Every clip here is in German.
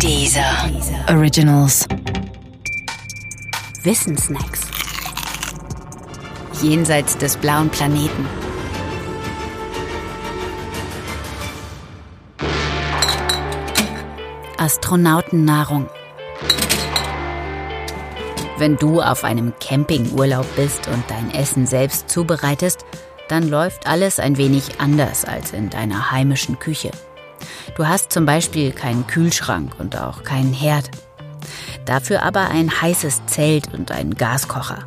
Dieser Originals. Wissensnacks. Jenseits des blauen Planeten. Astronautennahrung. Wenn du auf einem Campingurlaub bist und dein Essen selbst zubereitest, dann läuft alles ein wenig anders als in deiner heimischen Küche. Du hast zum Beispiel keinen Kühlschrank und auch keinen Herd. Dafür aber ein heißes Zelt und einen Gaskocher.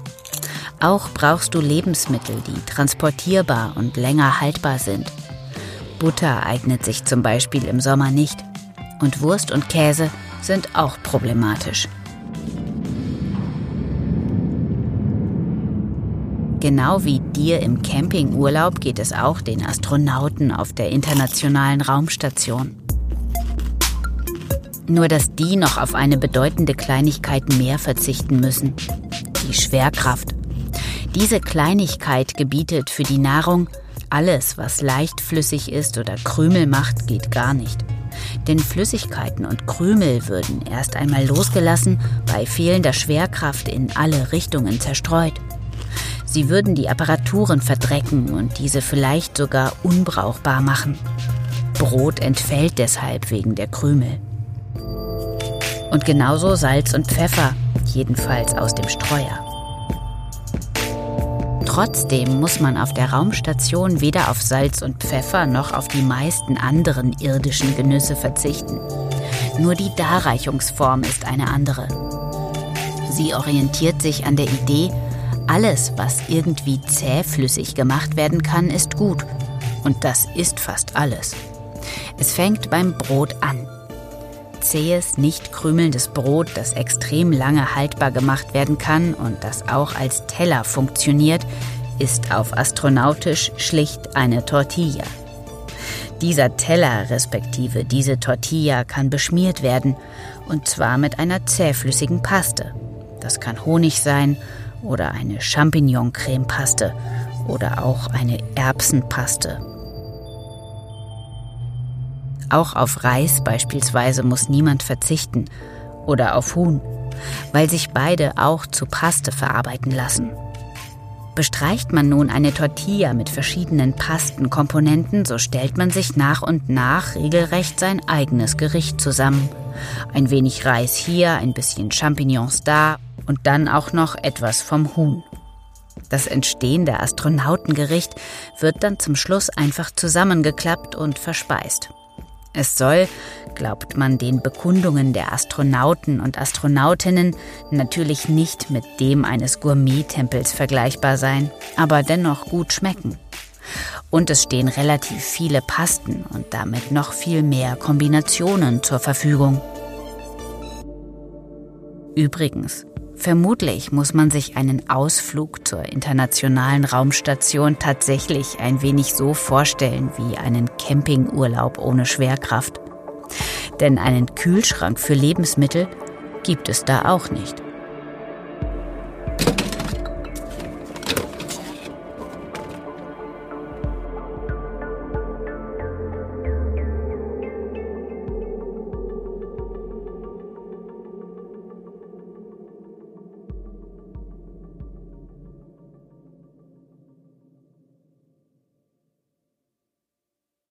Auch brauchst du Lebensmittel, die transportierbar und länger haltbar sind. Butter eignet sich zum Beispiel im Sommer nicht. Und Wurst und Käse sind auch problematisch. Genau wie dir im Campingurlaub geht es auch den Astronauten auf der Internationalen Raumstation. Nur dass die noch auf eine bedeutende Kleinigkeit mehr verzichten müssen. Die Schwerkraft. Diese Kleinigkeit gebietet für die Nahrung, alles, was leichtflüssig ist oder Krümel macht, geht gar nicht. Denn Flüssigkeiten und Krümel würden erst einmal losgelassen, bei fehlender Schwerkraft in alle Richtungen zerstreut. Sie würden die Apparaturen verdrecken und diese vielleicht sogar unbrauchbar machen. Brot entfällt deshalb wegen der Krümel. Und genauso Salz und Pfeffer, jedenfalls aus dem Streuer. Trotzdem muss man auf der Raumstation weder auf Salz und Pfeffer noch auf die meisten anderen irdischen Genüsse verzichten. Nur die Darreichungsform ist eine andere. Sie orientiert sich an der Idee, alles, was irgendwie zähflüssig gemacht werden kann, ist gut. Und das ist fast alles. Es fängt beim Brot an. Zähes, nicht krümelndes Brot, das extrem lange haltbar gemacht werden kann und das auch als Teller funktioniert, ist auf astronautisch schlicht eine Tortilla. Dieser Teller respektive diese Tortilla kann beschmiert werden, und zwar mit einer zähflüssigen Paste. Das kann Honig sein oder eine Champignon-Cremepaste oder auch eine Erbsenpaste. Auch auf Reis beispielsweise muss niemand verzichten oder auf Huhn, weil sich beide auch zu Paste verarbeiten lassen. Bestreicht man nun eine Tortilla mit verschiedenen Pastenkomponenten, so stellt man sich nach und nach regelrecht sein eigenes Gericht zusammen. Ein wenig Reis hier, ein bisschen Champignons da und dann auch noch etwas vom Huhn. Das entstehende Astronautengericht wird dann zum Schluss einfach zusammengeklappt und verspeist. Es soll, glaubt man den Bekundungen der Astronauten und Astronautinnen, natürlich nicht mit dem eines Gourmet-Tempels vergleichbar sein, aber dennoch gut schmecken. Und es stehen relativ viele Pasten und damit noch viel mehr Kombinationen zur Verfügung. Übrigens, Vermutlich muss man sich einen Ausflug zur internationalen Raumstation tatsächlich ein wenig so vorstellen wie einen Campingurlaub ohne Schwerkraft. Denn einen Kühlschrank für Lebensmittel gibt es da auch nicht.